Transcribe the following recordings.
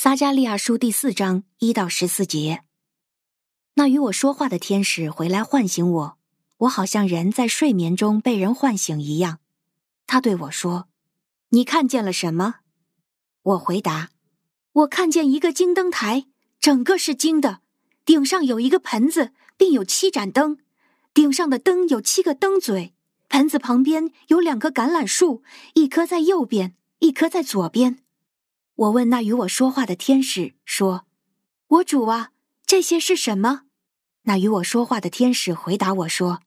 撒迦利亚书第四章一到十四节。那与我说话的天使回来唤醒我，我好像人在睡眠中被人唤醒一样。他对我说：“你看见了什么？”我回答：“我看见一个金灯台，整个是金的，顶上有一个盆子，并有七盏灯，顶上的灯有七个灯嘴。盆子旁边有两棵橄榄树，一棵在右边，一棵在左边。”我问那与我说话的天使说：“我主啊，这些是什么？”那与我说话的天使回答我说：“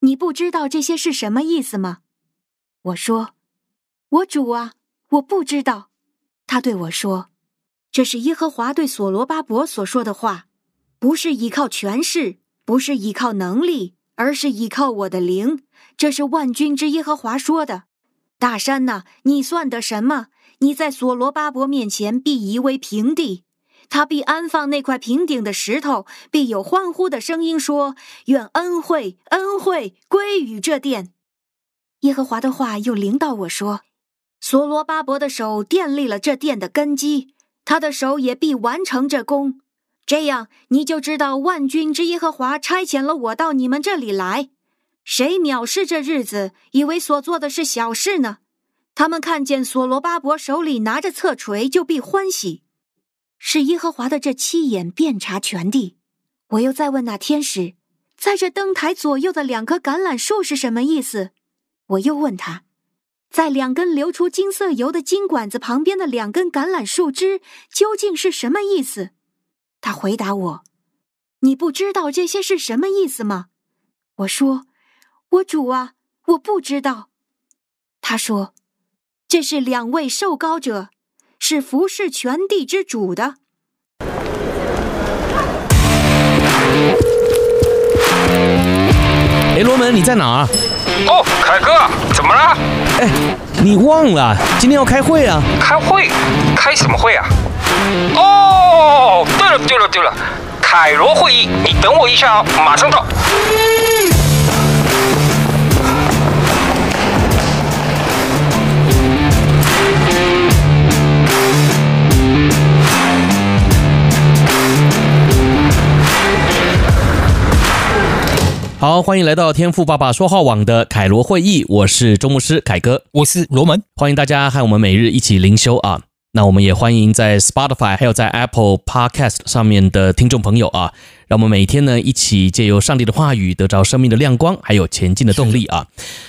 你不知道这些是什么意思吗？”我说：“我主啊，我不知道。”他对我说：“这是耶和华对所罗巴伯所说的话，不是依靠权势，不是依靠能力，而是依靠我的灵。这是万军之耶和华说的。大山呐，你算得什么？”你在所罗巴伯面前必夷为平地，他必安放那块平顶的石头，必有欢呼的声音说：“愿恩惠、恩惠归于这殿。”耶和华的话又临到我说：“所罗巴伯的手奠立了这殿的根基，他的手也必完成这工。这样，你就知道万军之耶和华差遣了我到你们这里来。谁藐视这日子，以为所做的是小事呢？”他们看见所罗巴伯手里拿着侧锤，就必欢喜。是耶和华的这七眼遍察全地。我又再问那天使，在这灯台左右的两棵橄榄树是什么意思？我又问他，在两根流出金色油的金管子旁边的两根橄榄树枝究竟是什么意思？他回答我：“你不知道这些是什么意思吗？”我说：“我主啊，我不知道。”他说。这是两位受膏者，是服侍全地之主的。哎，罗门，你在哪儿？哦，凯哥，怎么了？哎，你忘了今天要开会啊？开会？开什么会啊？哦，对了对了对了，凯罗会议，你等我一下哦，马上到。好，欢迎来到天赋爸爸说话网的凯罗会议，我是周牧师凯哥，我是罗门，欢迎大家和我们每日一起灵修啊。那我们也欢迎在 Spotify 还有在 Apple Podcast 上面的听众朋友啊。让我们每天呢一起借由上帝的话语得着生命的亮光，还有前进的动力啊。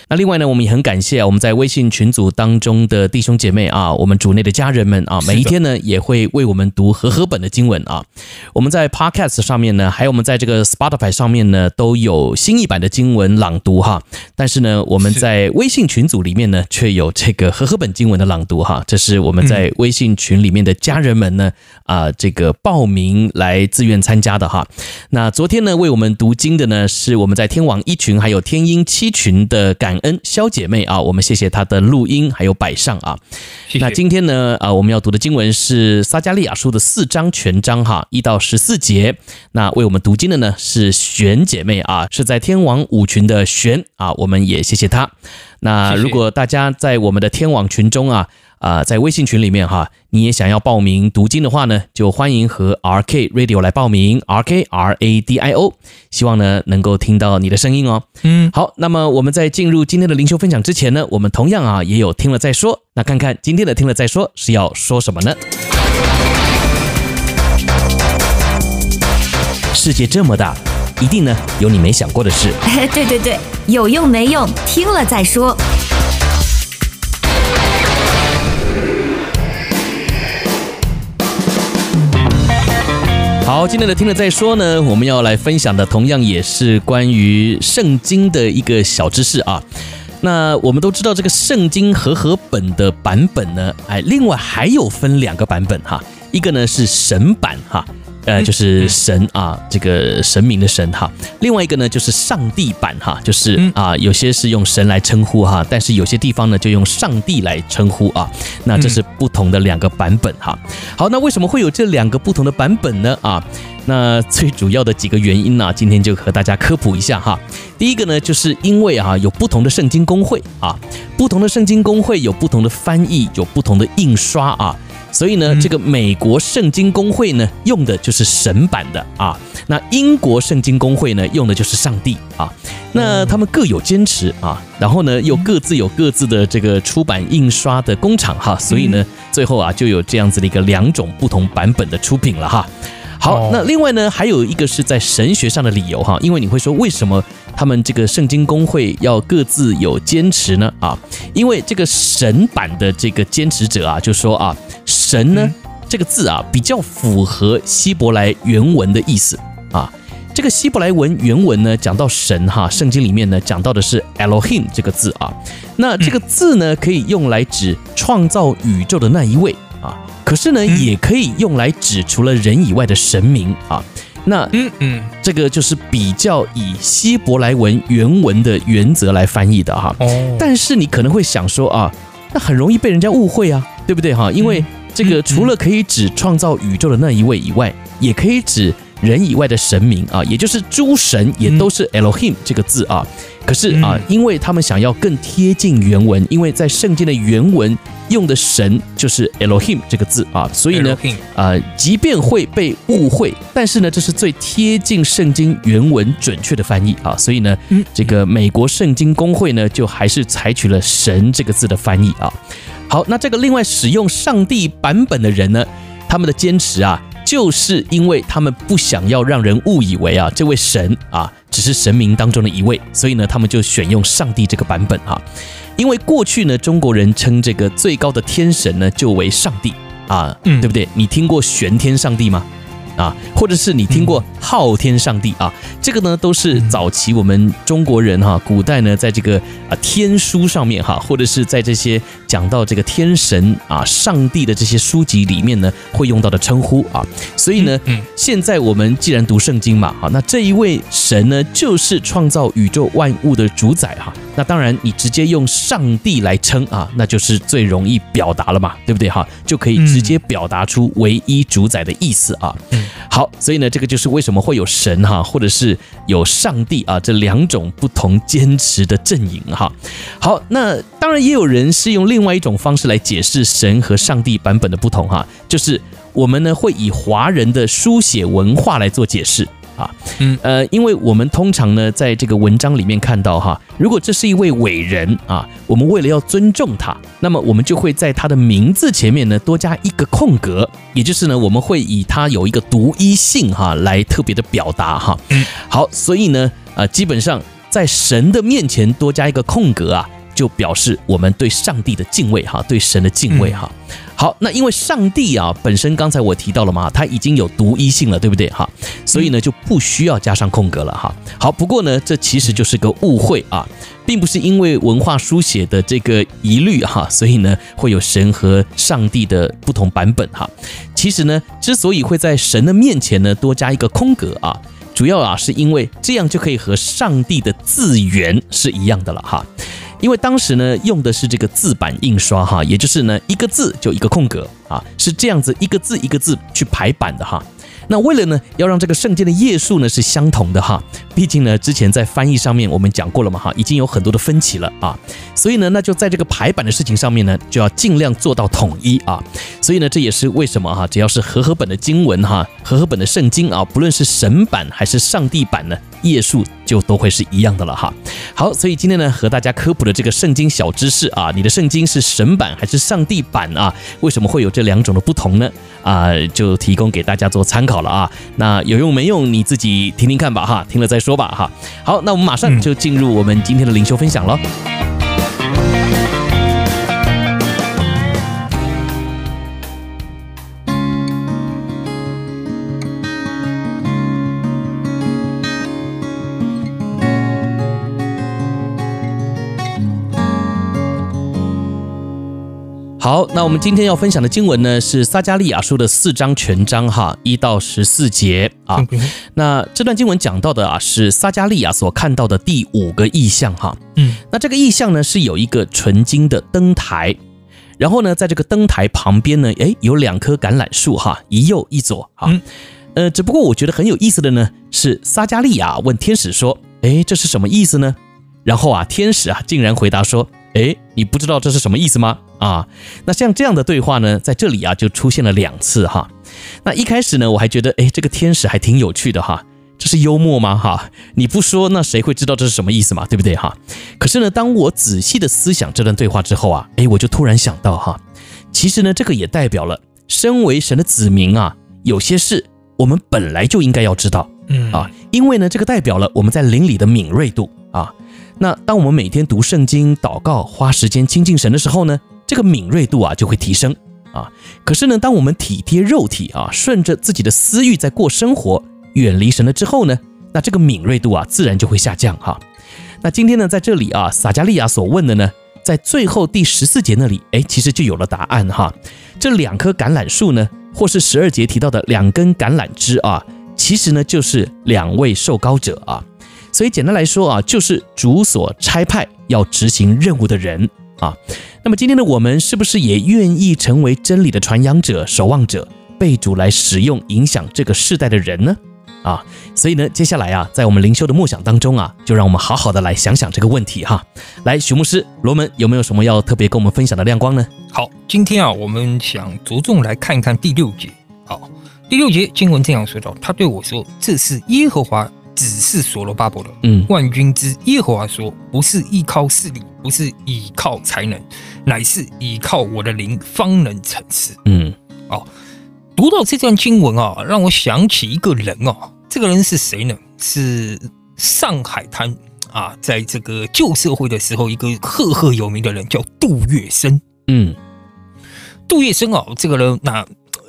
那另外呢，我们也很感谢我们在微信群组当中的弟兄姐妹啊，我们主内的家人们啊，每一天呢也会为我们读和合本的经文啊。我们在 Podcast 上面呢，还有我们在这个 Spotify 上面呢，都有新一版的经文朗读哈。但是呢，我们在微信群组里面呢，却有这个和合本经文的朗读哈。这是我们在微信群里面的家人们呢啊，这个报名来自愿参加的哈。那昨天呢，为我们读经的呢，是我们在天网一群还有天音七群的感恩肖姐妹啊，我们谢谢她的录音还有摆上啊。谢谢。那今天呢，啊，我们要读的经文是撒加利亚书的四章全章哈，一到十四节。那为我们读经的呢是璇姐妹啊，是在天网五群的璇啊，我们也谢谢她。那如果大家在我们的天网群中啊。啊、呃，在微信群里面哈，你也想要报名读经的话呢，就欢迎和 RK Radio 来报名，RK R A D I O，希望呢能够听到你的声音哦。嗯，好，那么我们在进入今天的灵修分享之前呢，我们同样啊也有听了再说，那看看今天的听了再说是要说什么呢？世界这么大，一定呢有你没想过的事。对对对，有用没用，听了再说。好，今天的听了再说呢，我们要来分享的同样也是关于圣经的一个小知识啊。那我们都知道这个圣经和合本的版本呢，哎，另外还有分两个版本哈，一个呢是神版哈。呃，就是神啊，这个神明的神哈。另外一个呢，就是上帝版哈，就是啊，有些是用神来称呼哈，但是有些地方呢就用上帝来称呼啊。那这是不同的两个版本哈。好，那为什么会有这两个不同的版本呢？啊，那最主要的几个原因呢，今天就和大家科普一下哈。第一个呢，就是因为啊，有不同的圣经公会啊，不同的圣经公会有不同的翻译，有不同的印刷啊。所以呢，这个美国圣经公会呢用的就是神版的啊，那英国圣经公会呢用的就是上帝啊，那他们各有坚持啊，然后呢又各自有各自的这个出版印刷的工厂哈，所以呢最后啊就有这样子的一个两种不同版本的出品了哈。好，那另外呢还有一个是在神学上的理由哈，因为你会说为什么？他们这个圣经公会要各自有坚持呢？啊，因为这个神版的这个坚持者啊，就说啊，神呢这个字啊比较符合希伯来原文的意思啊。这个希伯来文原文呢讲到神哈，圣经里面呢讲到的是 Elohim 这个字啊，那这个字呢可以用来指创造宇宙的那一位啊，可是呢也可以用来指除了人以外的神明啊。那嗯嗯，这个就是比较以希伯来文原文的原则来翻译的哈。哦。但是你可能会想说啊，那很容易被人家误会啊，对不对哈？因为这个除了可以指创造宇宙的那一位以外，也可以指人以外的神明啊，也就是诸神也都是 Elohim 这个字啊。可是啊，因为他们想要更贴近原文，因为在圣经的原文。用的神就是 Elohim 这个字啊，所以呢，啊，即便会被误会，但是呢，这是最贴近圣经原文准确的翻译啊，所以呢，这个美国圣经公会呢，就还是采取了神这个字的翻译啊。好，那这个另外使用上帝版本的人呢，他们的坚持啊，就是因为他们不想要让人误以为啊，这位神啊，只是神明当中的一位，所以呢，他们就选用上帝这个版本啊。因为过去呢，中国人称这个最高的天神呢，就为上帝啊，嗯，对不对？你听过玄天上帝吗？啊，或者是你听过昊天上帝啊？这个呢，都是早期我们中国人哈，古代呢，在这个啊天书上面哈，或者是在这些讲到这个天神啊、上帝的这些书籍里面呢，会用到的称呼啊。所以呢，现在我们既然读圣经嘛，哈，那这一位神呢，就是创造宇宙万物的主宰哈。那当然，你直接用上帝来称啊，那就是最容易表达了嘛，对不对哈？就可以直接表达出唯一主宰的意思啊。好，所以呢，这个就是为什么会有神哈，或者是有上帝啊这两种不同坚持的阵营哈。好，那当然也有人是用另外一种方式来解释神和上帝版本的不同哈，就是我们呢会以华人的书写文化来做解释。啊，嗯，呃，因为我们通常呢，在这个文章里面看到哈，如果这是一位伟人啊，我们为了要尊重他，那么我们就会在他的名字前面呢多加一个空格，也就是呢，我们会以他有一个独一性哈来特别的表达哈。嗯，好，所以呢，呃，基本上在神的面前多加一个空格啊。就表示我们对上帝的敬畏哈，对神的敬畏哈。好，那因为上帝啊本身刚才我提到了嘛，他已经有独一性了，对不对哈？所以呢就不需要加上空格了哈。好，不过呢这其实就是个误会啊，并不是因为文化书写的这个疑虑哈，所以呢会有神和上帝的不同版本哈。其实呢之所以会在神的面前呢多加一个空格啊，主要啊是因为这样就可以和上帝的字源是一样的了哈。因为当时呢用的是这个字版印刷哈，也就是呢一个字就一个空格啊，是这样子一个字一个字去排版的哈。那为了呢，要让这个圣经的页数呢是相同的哈，毕竟呢之前在翻译上面我们讲过了嘛哈，已经有很多的分歧了啊，所以呢那就在这个排版的事情上面呢就要尽量做到统一啊，所以呢这也是为什么哈，只要是和合本的经文哈，和合本的圣经啊，不论是神版还是上帝版呢，页数就都会是一样的了哈。好，所以今天呢和大家科普的这个圣经小知识啊，你的圣经是神版还是上帝版啊？为什么会有这两种的不同呢？啊，就提供给大家做参考了啊，那有用没用你自己听听看吧哈，听了再说吧哈。好，那我们马上就进入我们今天的灵修分享了。好，那我们今天要分享的经文呢，是撒迦利亚书的四章全章哈，一到十四节啊。那这段经文讲到的啊，是撒迦利亚所看到的第五个意象哈。嗯，那这个意象呢，是有一个纯金的灯台，然后呢，在这个灯台旁边呢，诶，有两棵橄榄树哈，一右一左哈。呃，只不过我觉得很有意思的呢，是撒迦利亚问天使说，诶，这是什么意思呢？然后啊，天使啊，竟然回答说，诶。你不知道这是什么意思吗？啊，那像这样的对话呢，在这里啊就出现了两次哈。那一开始呢，我还觉得，哎，这个天使还挺有趣的哈。这是幽默吗？哈，你不说，那谁会知道这是什么意思嘛？对不对？哈。可是呢，当我仔细的思想这段对话之后啊，哎，我就突然想到哈，其实呢，这个也代表了，身为神的子民啊，有些事我们本来就应该要知道，嗯啊，因为呢，这个代表了我们在灵里的敏锐度啊。那当我们每天读圣经、祷告、花时间亲近神的时候呢，这个敏锐度啊就会提升啊。可是呢，当我们体贴肉体啊，顺着自己的私欲在过生活。远离神了之后呢，那这个敏锐度啊，自然就会下降哈。那今天呢，在这里啊，撒迦利亚所问的呢，在最后第十四节那里，哎，其实就有了答案哈。这两棵橄榄树呢，或是十二节提到的两根橄榄枝啊，其实呢，就是两位受膏者啊。所以简单来说啊，就是主所差派要执行任务的人啊。那么今天的我们，是不是也愿意成为真理的传扬者、守望者，被主来使用，影响这个世代的人呢？啊，所以呢，接下来啊，在我们灵修的梦想当中啊，就让我们好好的来想想这个问题哈。来，许牧师罗门有没有什么要特别跟我们分享的亮光呢？好，今天啊，我们想着重来看一看第六节。好，第六节经文这样说道：“他对我说，这是耶和华指示所罗巴伯的。嗯，万军之耶和华说，不是依靠势力，不是依靠才能，乃是依靠我的灵，方能成事。嗯，哦。读到这段经文啊，让我想起一个人哦、啊。这个人是谁呢？是上海滩啊，在这个旧社会的时候，一个赫赫有名的人叫杜月笙。嗯，杜月笙哦，这个人那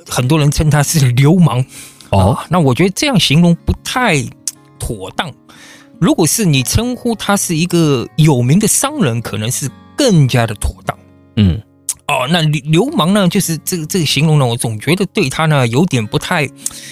很多人称他是流氓哦、啊。那我觉得这样形容不太妥当。如果是你称呼他是一个有名的商人，可能是更加的妥当。嗯。哦，那流流氓呢？就是这个这个形容呢，我总觉得对他呢有点不太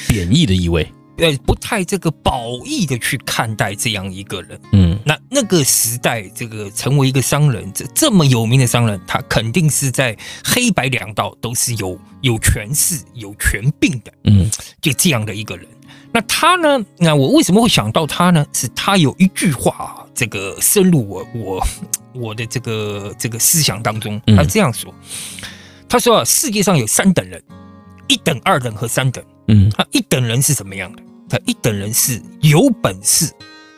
贬义的意味，呃，不太这个褒义的去看待这样一个人。嗯，那那个时代，这个成为一个商人，这这么有名的商人，他肯定是在黑白两道都是有有权势、有权柄的。嗯，就这样的一个人。那他呢？那我为什么会想到他呢？是他有一句话，这个深入我我。我的这个这个思想当中，他这样说：“他说啊，世界上有三等人，一等、二等和三等。嗯，他一等人是什么样的？他一等人是有本事，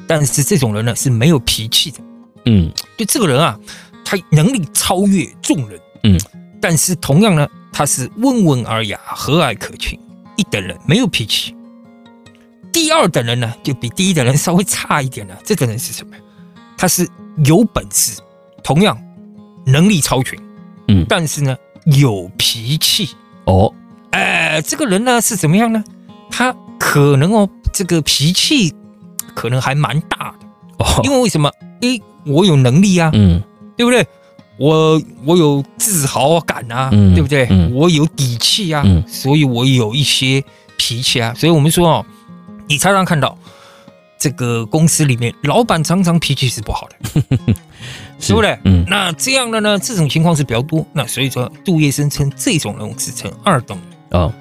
但是这种人呢是没有脾气的。嗯，就这个人啊，他能力超越众人。嗯，但是同样呢，他是温文尔雅、和蔼可亲。一等人没有脾气。第二等人呢，就比第一等人稍微差一点了。这等人是什么？他是。”有本事，同样能力超群，嗯，但是呢有脾气哦，哎，这个人呢是怎么样呢？他可能哦，这个脾气可能还蛮大的哦，因为为什么？诶，我有能力啊，嗯，对不对？我我有自豪感啊，嗯，对不对？嗯，我有底气啊，嗯，所以我有一些脾气啊，所以我们说哦，你常常看到。这个公司里面，老板常常脾气是不好的，是，对不对？嗯，那这样的呢，这种情况是比较多。那所以说，杜月笙称这种人是称二等人哦。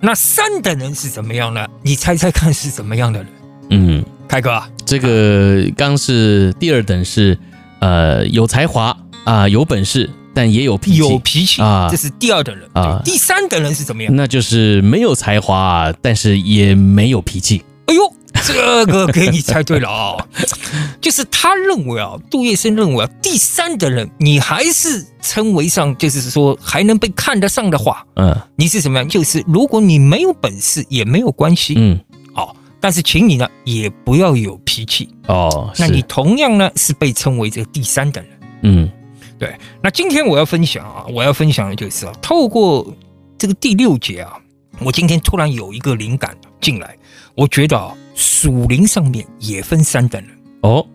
那三等人是怎么样呢？你猜猜看是怎么样的人？嗯，凯哥，这个刚是第二等是呃有才华啊、呃，有本事，但也有脾气，有脾气啊，这是第二等人啊。第三等人是怎么样？那就是没有才华，但是也没有脾气。哎呦！这个给你猜对了啊、哦，就是他认为啊，杜月笙认为啊，第三的人你还是称为上，就是说还能被看得上的话，嗯，你是什么？样？就是如果你没有本事也没有关系，嗯，哦，但是请你呢也不要有脾气。哦，那你同样呢是被称为这个第三等人，嗯，对。那今天我要分享啊，我要分享的就是啊，透过这个第六节啊，我今天突然有一个灵感进来，我觉得啊。属灵上面也分三等人哦，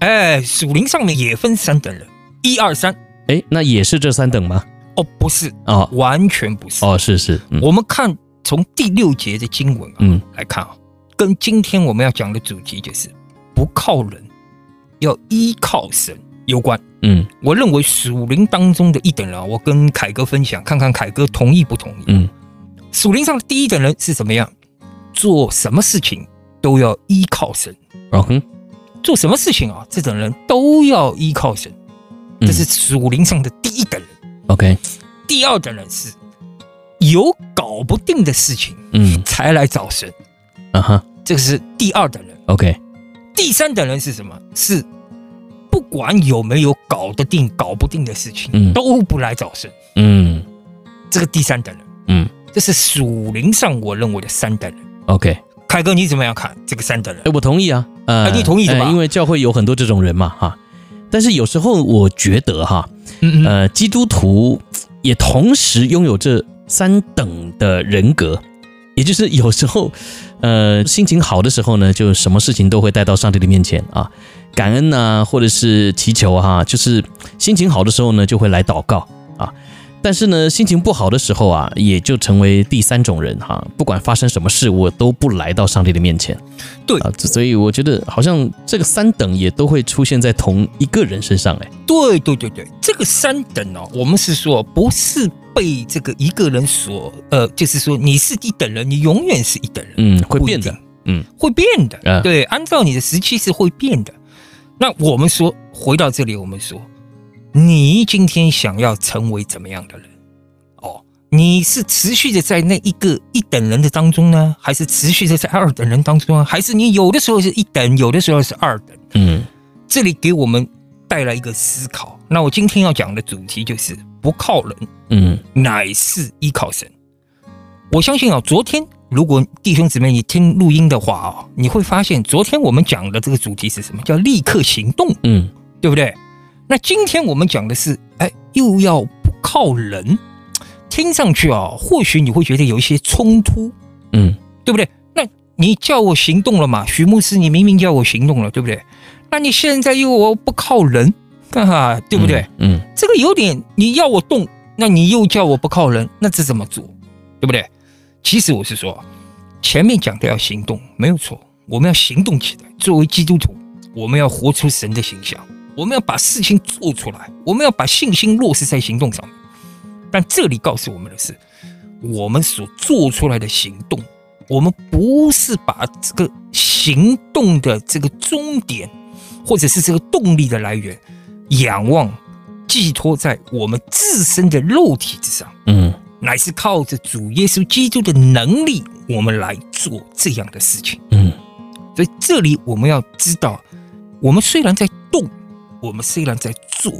哎，属灵上面也分三等人，一二三，哎，那也是这三等吗？哦，不是啊、哦，完全不是哦，是是，嗯、我们看从第六节的经文啊，嗯，来看啊，跟今天我们要讲的主题就是不靠人，要依靠神有关。嗯，我认为属灵当中的一等人啊，我跟凯哥分享，看看凯哥同意不同意？嗯，属灵上的第一等人是什么样？做什么事情？都要依靠神，嗯哼，做什么事情啊？这种人都要依靠神。这是属灵上的第一等人。OK，第二等人是有搞不定的事情，嗯，才来找神。啊哈，这个是第二等人。OK，第三等人是什么？是不管有没有搞得定、搞不定的事情，嗯，都不来找神。嗯，这个第三等人。嗯，这是属灵上我认为的三等人。OK，凯哥你怎么样看这个三等人？哎，我同意啊。呃，你同意的吧？因为教会有很多这种人嘛，哈。但是有时候我觉得哈，呃，基督徒也同时拥有这三等的人格，也就是有时候，呃，心情好的时候呢，就什么事情都会带到上帝的面前啊，感恩呐，或者是祈求哈，就是心情好的时候呢，就会来祷告啊。但是呢，心情不好的时候啊，也就成为第三种人哈。不管发生什么事，我都不来到上帝的面前。对啊，所以我觉得好像这个三等也都会出现在同一个人身上哎。对对对对，这个三等哦，我们是说不是被这个一个人所呃，就是说你是一等人，你永远是一等人。嗯，会变的。嗯，会变的。嗯、对，按照你的时期是会变的。那我们说回到这里，我们说。你今天想要成为怎么样的人？哦，你是持续的在那一个一等人的当中呢，还是持续的在二等人当中啊？还是你有的时候是一等，有的时候是二等？嗯，这里给我们带来一个思考。那我今天要讲的主题就是不靠人，嗯，乃是依靠神。我相信啊，昨天如果弟兄姊妹你听录音的话啊，你会发现昨天我们讲的这个主题是什么？叫立刻行动，嗯，对不对？那今天我们讲的是，哎，又要不靠人，听上去啊，或许你会觉得有一些冲突，嗯，对不对？那你叫我行动了嘛？许牧师，你明明叫我行动了，对不对？那你现在又我不靠人，哈哈，对不对？嗯，这个有点，你要我动，那你又叫我不靠人，那这怎么做？对不对？其实我是说，前面讲的要行动，没有错，我们要行动起来。作为基督徒，我们要活出神的形象。我们要把事情做出来，我们要把信心落实在行动上面。但这里告诉我们的是，我们所做出来的行动，我们不是把这个行动的这个终点，或者是这个动力的来源，仰望寄托在我们自身的肉体之上，嗯，乃是靠着主耶稣基督的能力，我们来做这样的事情，嗯。所以这里我们要知道，我们虽然在动。我们虽然在做，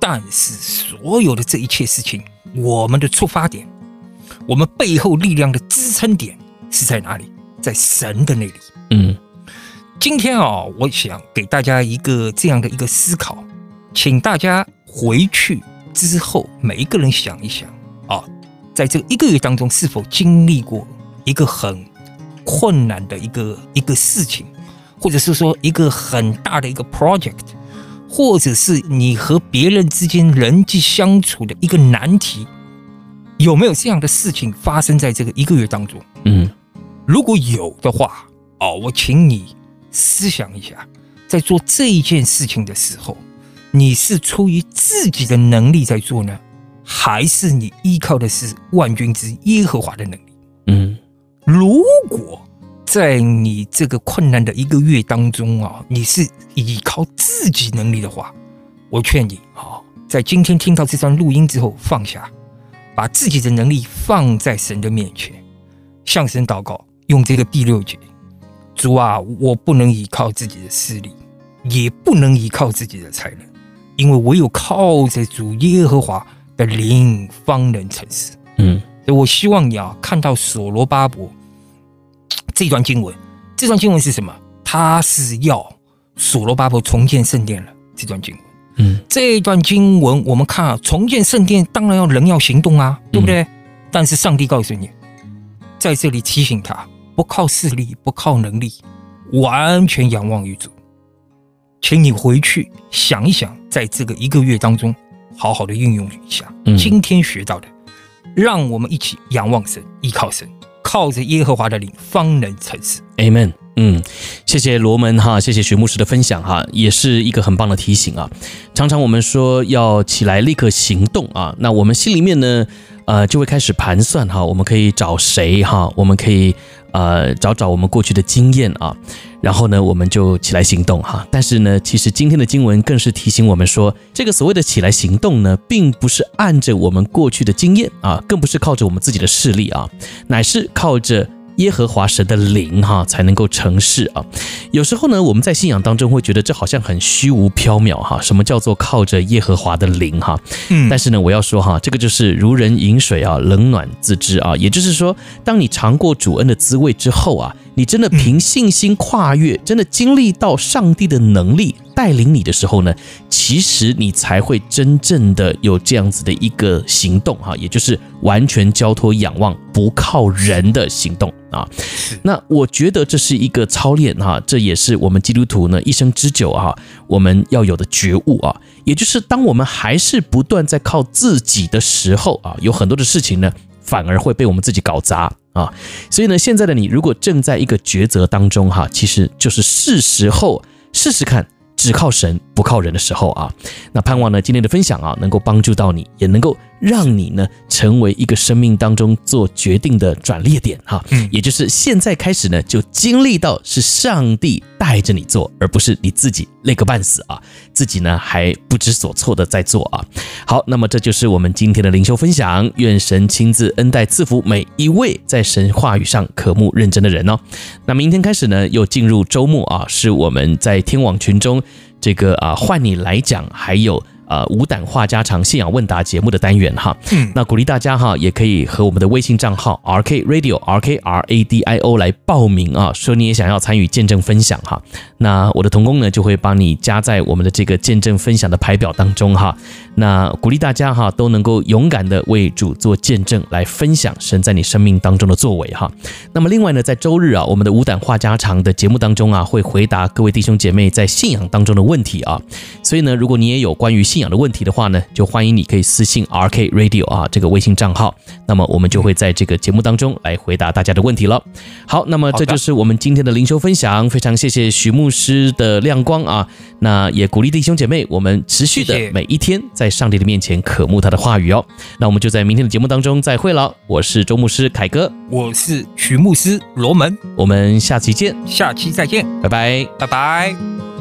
但是所有的这一切事情，我们的出发点，我们背后力量的支撑点是在哪里？在神的那里。嗯，今天啊、哦，我想给大家一个这样的一个思考，请大家回去之后，每一个人想一想啊，在这一个月当中，是否经历过一个很困难的一个一个事情，或者是说一个很大的一个 project。或者是你和别人之间人际相处的一个难题，有没有这样的事情发生在这个一个月当中？嗯，如果有的话，哦，我请你思想一下，在做这一件事情的时候，你是出于自己的能力在做呢，还是你依靠的是万军之耶和华的能力？嗯，如果。在你这个困难的一个月当中啊，你是依靠自己能力的话，我劝你啊，在今天听到这段录音之后放下，把自己的能力放在神的面前，向神祷告，用这个第六节，主啊，我不能依靠自己的势力，也不能依靠自己的才能，因为唯有靠着主耶和华的灵方能成事。嗯，所以我希望你啊，看到所罗巴伯。这段经文，这段经文是什么？他是要所罗巴伯重建圣殿了。这段经文，嗯，这段经文我们看啊，重建圣殿当然要人要行动啊，对不对？嗯、但是上帝告诉你，在这里提醒他，不靠势力，不靠能力，完全仰望于主。请你回去想一想，在这个一个月当中，好好的运用一下今天学到的，让我们一起仰望神，依靠神。靠着耶和华的灵，方能成事。Amen。嗯，谢谢罗门哈，谢谢许牧师的分享哈，也是一个很棒的提醒啊。常常我们说要起来立刻行动啊，那我们心里面呢，呃，就会开始盘算哈，我们可以找谁哈，我们可以呃找找我们过去的经验啊，然后呢，我们就起来行动哈。但是呢，其实今天的经文更是提醒我们说，这个所谓的起来行动呢，并不是按着我们过去的经验啊，更不是靠着我们自己的势力啊，乃是靠着。耶和华神的灵哈才能够成事啊！有时候呢，我们在信仰当中会觉得这好像很虚无缥缈哈。什么叫做靠着耶和华的灵哈？嗯，但是呢，我要说哈，这个就是如人饮水啊，冷暖自知啊。也就是说，当你尝过主恩的滋味之后啊，你真的凭信心跨越，真的经历到上帝的能力带领你的时候呢，其实你才会真正的有这样子的一个行动哈，也就是完全交托仰望，不靠人的行动。啊，那我觉得这是一个操练哈，这也是我们基督徒呢一生之久哈，我们要有的觉悟啊，也就是当我们还是不断在靠自己的时候啊，有很多的事情呢，反而会被我们自己搞砸啊。所以呢，现在的你如果正在一个抉择当中哈，其实就是是时候试试看。只靠神不靠人的时候啊，那盼望呢今天的分享啊能够帮助到你，也能够让你呢成为一个生命当中做决定的转捩点哈，嗯，也就是现在开始呢就经历到是上帝带着你做，而不是你自己累个半死啊，自己呢还不知所措的在做啊。好，那么这就是我们今天的灵修分享，愿神亲自恩待赐福每一位在神话语上渴慕认真的人哦。那明天开始呢又进入周末啊，是我们在天网群中。这个啊，换你来讲，还有。呃，无胆话家常信仰问答节目的单元哈，嗯，那鼓励大家哈，也可以和我们的微信账号 R K Radio R K R A D I O 来报名啊，说你也想要参与见证分享哈，那我的同工呢就会帮你加在我们的这个见证分享的排表当中哈，那鼓励大家哈都能够勇敢的为主做见证，来分享神在你生命当中的作为哈。那么另外呢，在周日啊，我们的无胆话家常的节目当中啊，会回答各位弟兄姐妹在信仰当中的问题啊，所以呢，如果你也有关于信仰的问题的话呢，就欢迎你可以私信 RK Radio 啊这个微信账号，那么我们就会在这个节目当中来回答大家的问题了。好，那么这就是我们今天的灵修分享，非常谢谢许牧师的亮光啊，那也鼓励弟兄姐妹，我们持续的每一天在上帝的面前渴慕他的话语哦。那我们就在明天的节目当中再会了，我是周牧师凯哥，我是徐牧师罗门，我们下期见，下期再见，拜拜，拜拜。